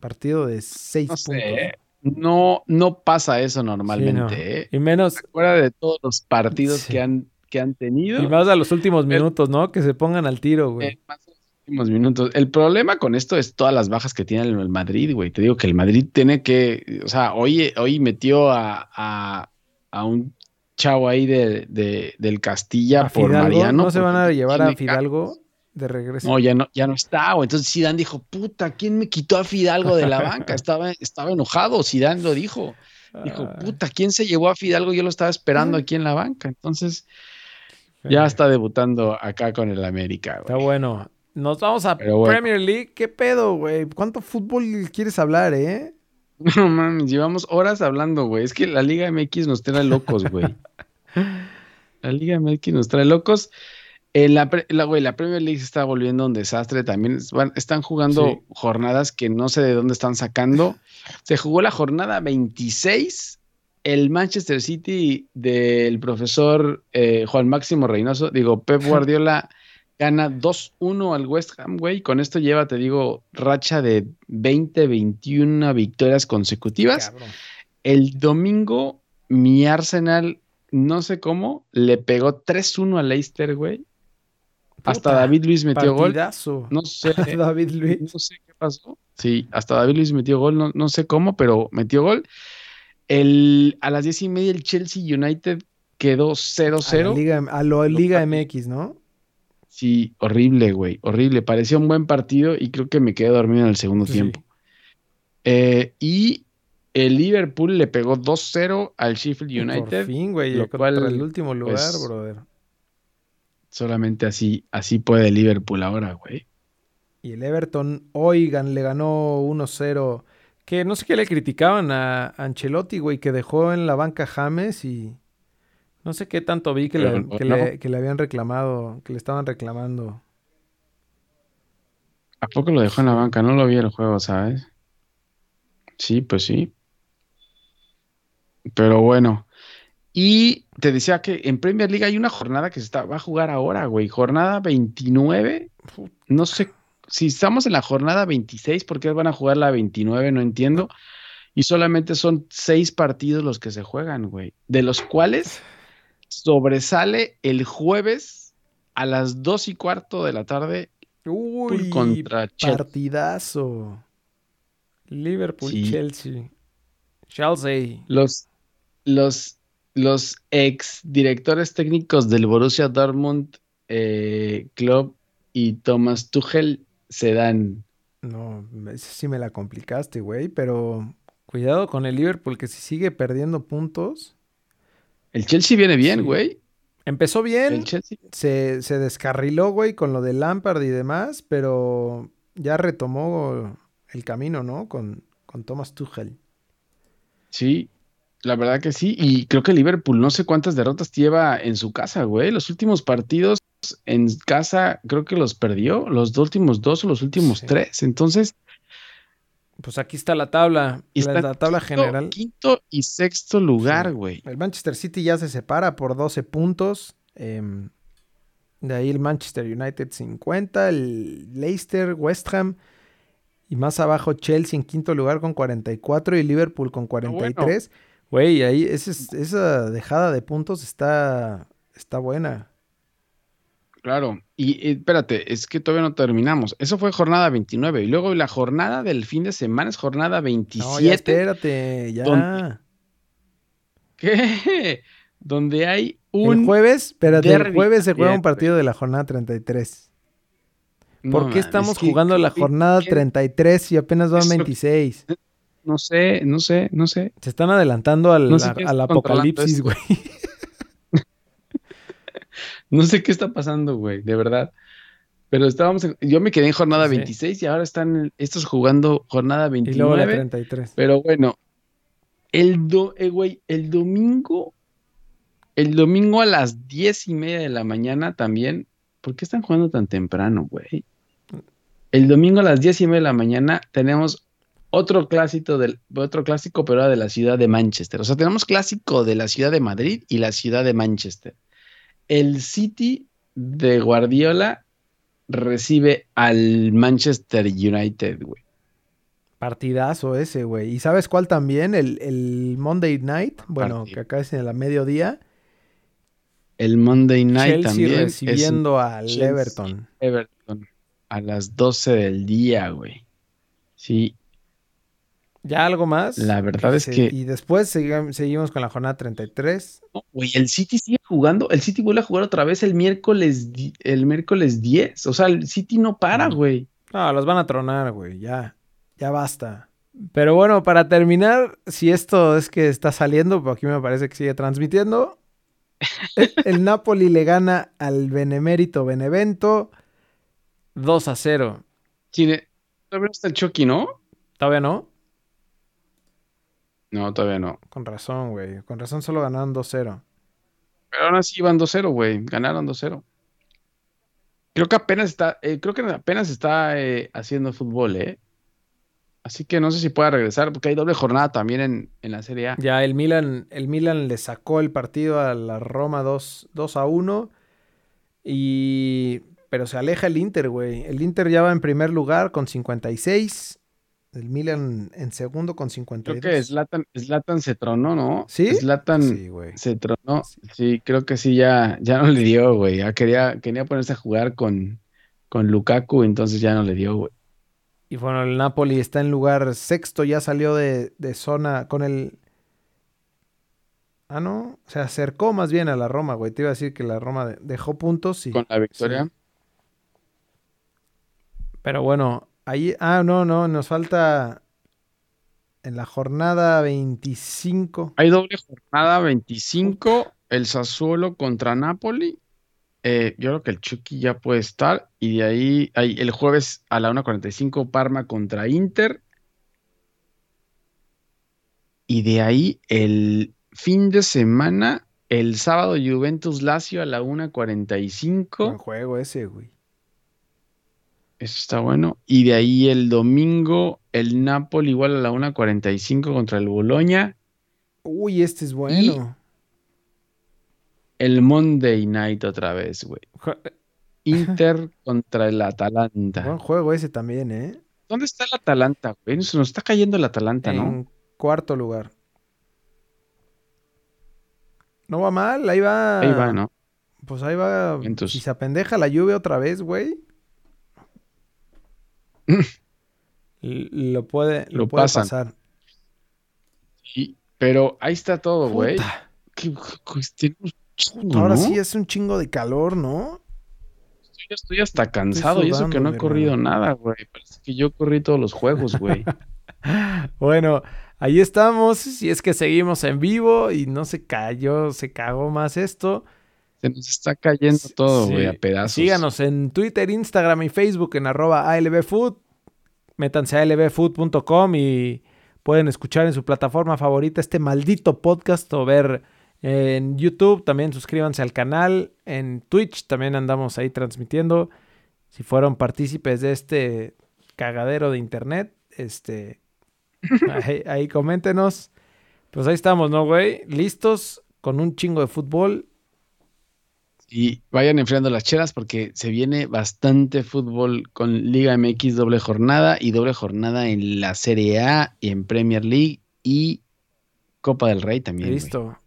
partido de 6 No puntos. sé. No, no pasa eso Sí, normalmente. no. ¿eh? Y menos, Fuera de todos los partidos Sí. que, han, que han tenido. y más a los últimos Pero- minutos, ¿no? Que se pongan al tiro, güey. eh, más últimos minutos. El problema con esto es todas las bajas que tiene el Madrid, güey. Te digo que el Madrid tiene que, o sea, hoy, hoy metió a, a, a un chavo ahí de, de- del Castilla por Fidalgo, Mariano. ¿no se van a llevar a Fidalgo de regreso? No, ya no, ya no está, güey. Entonces Zidane dijo, puta, ¿quién me quitó a Fidalgo de la banca? Estaba, estaba enojado, Zidane lo dijo. Dijo, Ay, puta, ¿quién se llevó a Fidalgo? Yo lo estaba esperando aquí en la banca. Entonces, ya está debutando acá con el América, Está bueno. Nos vamos a bueno. Premier League. ¿Qué pedo, güey? ¿Cuánto fútbol quieres hablar, eh? [laughs] No mames, llevamos horas hablando, güey. Es que la Liga MX nos trae locos, güey. [laughs] La Liga MX nos trae locos. Eh, la, la, güey, la Premier League se está volviendo un desastre también. Van- están jugando Sí. jornadas que no sé de dónde están sacando. Se jugó la jornada 26. El Manchester City del profesor eh, Juan Máximo Reynoso, digo, Pep [laughs] Guardiola gana 2-1 al West Ham, güey. Con esto lleva, te digo, racha de 20-21 victorias consecutivas. Cabrón. El domingo, mi Arsenal, no sé cómo, le pegó 3-1 al Leicester, güey. Hasta David Luis metió gol. No sé, [laughs] David Luis. no sé qué pasó. Sí, hasta David Luis metió gol, no, no sé cómo, pero metió gol. El, a las diez y media el Chelsea United quedó A, la 0-0. Liga, a lo Liga. MX, ¿no? Sí, horrible, güey, horrible. Parecía un buen partido y creo que me quedé dormido en el segundo Sí. tiempo. Eh, y el Liverpool le pegó 2-0 al Sheffield Y Por United. fin, güey. lo cual, el último lugar, pues, brother. Solamente así, así puede Liverpool ahora, güey. Y el Everton hoy gan- le ganó 1-0. Que no sé qué le criticaban a Ancelotti, güey, que dejó en la banca James y no sé qué tanto vi que, Pero le, no- que, no. le, que le habían reclamado, que le estaban reclamando. ¿A poco lo dejó en la banca? No lo vi el juego, ¿sabes? Sí, pues sí. Pero bueno. Y te decía que en Premier League hay una jornada que se está, va a jugar ahora, güey. Jornada 29. No sé si estamos en la jornada 26, ¿por qué van a jugar la 29? No entiendo. Y solamente son seis partidos los que se juegan, güey. De los cuales sobresale el jueves a las dos y cuarto de la tarde Uy, contra Chelsea. partidazo. Liverpool, Sí. Chelsea. Chelsea. Los, los, los ex directores técnicos del Borussia Dortmund, eh, Klopp y Thomas Tuchel se dan. No, sí me la complicaste, güey, pero cuidado con el Liverpool que si sigue perdiendo puntos. El Chelsea viene bien, güey. Empezó bien, El Chelsea. se, se descarriló, güey, con lo de Lampard y demás, pero ya retomó el camino, ¿no? Con, con Thomas Tuchel. Sí. La verdad que sí. Y creo que Liverpool no sé cuántas derrotas lleva en su casa, güey. Los últimos partidos en casa creo que los perdió. Los últimos dos o los últimos Sí. tres. Entonces, Pues aquí está la tabla. y la, está la tabla quinto- general. Quinto y sexto lugar, Sí. güey. El Manchester City ya se separa por 12 puntos. em, de ahí el Manchester United 50, el Leicester, West Ham y más abajo Chelsea en quinto lugar con 44 y Liverpool con 43. Güey, ahí ese es- esa dejada de puntos está, está buena. Claro. Y eh, espérate, es que todavía no terminamos. Eso fue jornada 29. Y luego la jornada del fin de semana es jornada No, 27. ya espérate, ya. ¿Qué? Donde hay un. El jueves, espérate, el jueves se juega un partido de la jornada 33. No ¿Por qué estamos ¿qué- jugando la jornada qué- 33 y apenas van Eso- 26? No sé, no sé, no sé. Se están adelantando al, No sé a- qué al apocalipsis, güey. [laughs] No sé qué está pasando, güey, de verdad. Pero estábamos, en- yo me quedé en jornada Sí. 26 y ahora están estos jugando jornada Y luego la 29. 33. Pero bueno, el, do, eh, güey, el domingo, el domingo a las diez y media de la mañana también, ¿por qué están jugando tan temprano, güey? El domingo a las diez y media de la mañana tenemos otro clásico del, otro clásico, pero ahora de la ciudad de Manchester. O sea, tenemos clásico de la ciudad de Madrid y la ciudad de Manchester. El City de Guardiola recibe al Manchester United, güey. Partidazo ese, güey. ¿Y sabes cuál también? El, el Monday Night. Bueno, Partido. que acá es en la mediodía. El Monday Night Chelsea también. es recibiendo al Chelsea. Everton. Everton a las 12 del día, güey. Sí, ¿Ya algo más? La verdad es se- que- Y después segui- seguimos con la jornada 33. No, güey, el City sigue jugando, el City vuelve a jugar otra vez el miércoles, el miércoles 10, o sea, el City no para, Mm. güey. No, los van a tronar, güey. Ya. Ya basta. Pero bueno, para terminar, si esto es que está saliendo, pero aquí me parece que sigue transmitiendo. [laughs] El, Napoli le gana al Benemérito Benevento 2 a 0. Sí, de- todavía no está el Chucky, ¿no? ¿Todavía no? No, todavía no. Con razón, güey. Con razón solo ganaron 2-0. Pero aún así iban 2-0, güey, ganaron 2-0. Creo que apenas está, eh, creo que apenas está eh, haciendo fútbol, ¿eh? Así que no sé si pueda regresar, porque hay doble jornada también en, en la Serie A. Ya el Milan, el Milan le sacó el partido a la Roma 2, 2 a 1. Y. Pero se aleja el Inter, güey. El Inter ya va en primer lugar con 56. El Milan en segundo con Creo 52. que Zlatan, Zlatan se tronó, ¿no? ¿Sí? Zlatan Sí, se tronó. Sí, creo que sí, ya, ya no le dio, güey. Ya quería, quería ponerse a jugar con, con Lukaku, entonces ya no le dio, güey. Y bueno, el Napoli está en lugar sexto, ya salió de, de zona con el... Ah, no, se acercó más bien a la Roma, güey. Te iba a decir que la Roma de- dejó puntos y... Con la victoria. Sí. Pero bueno, ahí... Ah, no, no, nos falta en la jornada 25. Hay doble jornada 25, el Sassuolo contra Napoli. Eh, yo creo que el Chucky ya puede estar. Y de ahí hay el jueves a la 1.45 Parma contra Inter. Y de ahí el fin de semana, el sábado Juventus Lazio a la Buen 1.45. juego ese, güey. Eso está bueno. Y de ahí el domingo el Napoli igual a la 1.45 contra el Bologna. Uy, este es bueno. El Monday Night otra vez, güey. Jue- Inter [laughs] contra el Buen Atalanta. juego ese también, ¿eh? ¿Dónde está el Atalanta, güey? Se nos está cayendo el Atalanta, ¿no? En cuarto lugar. No va mal, ahí va. Ahí va, ¿no? Pues ahí va. Entonces- Si se apendeja la lluvia otra vez, güey. Lo puede, lo Lo puede pasan. pasar. Pero ahí está todo, güey. Ahora ¿no? sí es un chingo de calor, ¿no? Yo ya estoy hasta cansado y eso sudando, que no he corrido nada, güey. Parece que yo corrí todos los juegos, güey. [laughs] Bueno, ahí estamos. Si es que seguimos en vivo y no se cayó, se cagó más esto. Se nos está cayendo todo, Sí. güey, a pedazos. Síganos en Twitter, Instagram y Facebook en arroba ALBfood. Métanse a albfood.com y pueden escuchar en su plataforma favorita este maldito podcast o ver en YouTube. También suscríbanse al canal. En Twitch también andamos ahí transmitiendo. Si fueron partícipes de este cagadero de internet, este, [laughs] ahí, ahí coméntenos. Pues ahí estamos, ¿no, güey? Listos con un chingo de fútbol. Y vayan enfriando las chelas porque se viene bastante fútbol con Liga MX doble jornada y doble jornada en la Serie A y en Premier League y Copa del Rey también. Listo.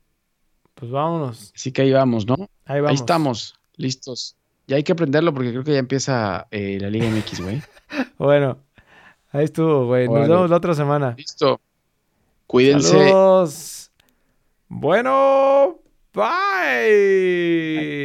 Pues vámonos. Así que ahí vamos, ¿no? Ahí vamos. Ahí estamos, listos. Ya hay que aprenderlo porque creo que ya empieza eh, la Liga MX, güey. [laughs] Bueno, ahí estuvo, güey. Nos vemos la otra semana. Listo. Cuídense. Saludos. Bueno, bye.